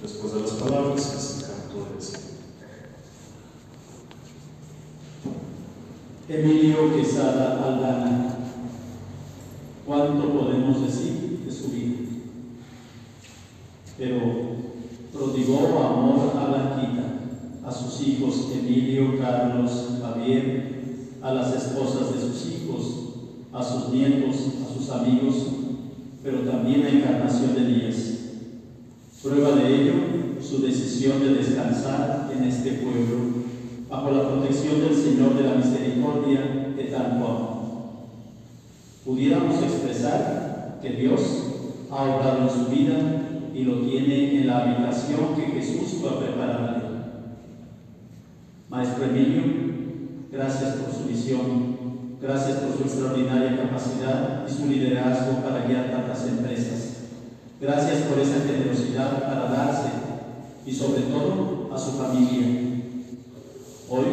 Después de las palabras, es el Señor. Emilio Quesada Aldana. ¿Cuánto podemos decir de su vida? Pero prodigó amor a Blanquita, a sus hijos Emilio, Carlos, Javier, a las esposas de sus hijos, a sus nietos, a sus amigos, pero también a Encarnación de Díaz. Prueba de ello su decisión de descansar en este pueblo, bajo la protección del Señor de la Misericordia de tanto amor. Pudiéramos expresar que Dios ha obrado en su vida y lo tiene en la habitación que Jesús fue a prepararle. Maestro Emilio, gracias por su visión, gracias por su extraordinaria capacidad y su liderazgo para guiar tantas empresas. Gracias por esa generosidad para darse y sobre todo a su familia. Hoy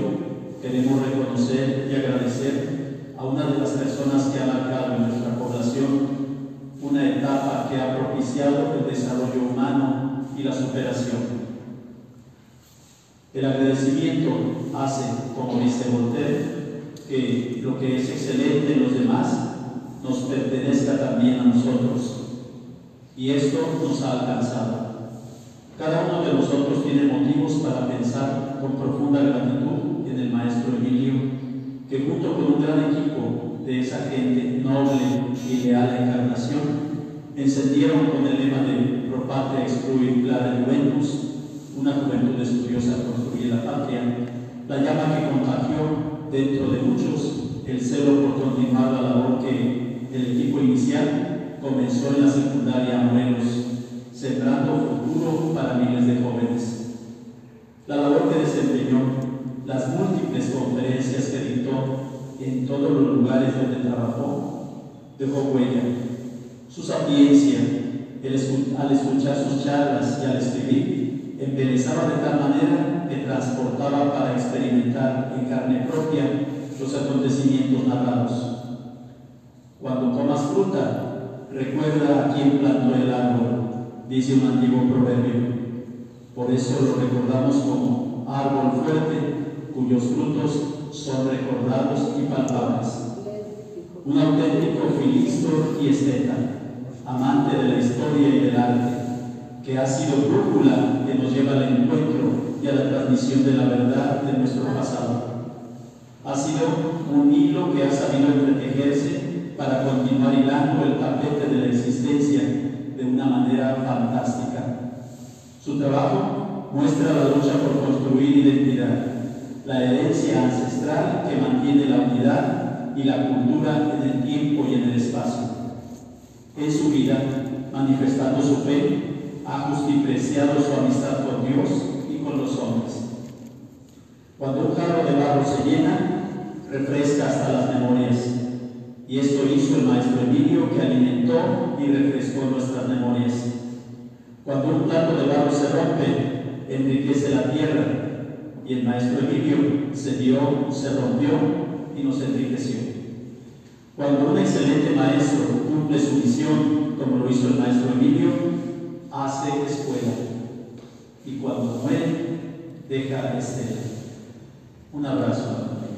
queremos reconocer y agradecer a una de las personas que ha marcado en nuestra población una etapa que ha propiciado el desarrollo humano y la superación. El agradecimiento hace, como dice Voltaire, que lo que es excelente en los demás nos pertenezca también a nosotros. Y esto nos ha alcanzado. Cada uno de nosotros tiene motivos para pensar con profunda gratitud en el Maestro Emilio, que junto con un gran equipo de esa gente noble y leal a encarnación, encendieron con el lema de Pro Patria Excluir Clara Juventus, una juventud estudiosa construye la patria, la llama que contagió dentro de muchos el celo por continuar la labor que el equipo inicial comenzó en la secundaria Morelos, sembrando futuro para miles de jóvenes. La labor que desempeñó, las múltiples conferencias que dictó en todos los lugares donde trabajó, dejó huella. Su sapiencia, al escuchar sus charlas y al escribir, embelezaba de tal manera que transportaba para experimentar en carne propia los acontecimientos narrados. Cuando comas fruta, recuerda a quien plantó el árbol, dice un antiguo proverbio. Por eso lo recordamos como árbol fuerte, cuyos frutos son recordados y palpables. Un auténtico filisto y esteta, amante de la historia y del arte, que ha sido brújula que nos lleva al encuentro y a la transmisión de la verdad de nuestro pasado. Ha sido un hilo que ha sabido entretejerse para continuar hilando el tapete de la existencia de una manera fantástica. Su trabajo muestra la lucha por construir identidad, la herencia ancestral que mantiene la unidad y la cultura en el tiempo y en el espacio. En su vida, manifestando su fe, ha justipreciado su amistad con Dios y con los hombres. Cuando un jarro de barro se llena, refresca hasta las memorias. Y esto hizo el maestro Emilio que alimentó y refrescó nuestras memorias. Cuando un plato de barro se rompe, enriquece la tierra. Y el maestro Emilio se dio, se rompió y nos enriqueció. Cuando un excelente maestro cumple su misión, como lo hizo el maestro Emilio, hace escuela. Y cuando muere, deja estela. Un abrazo.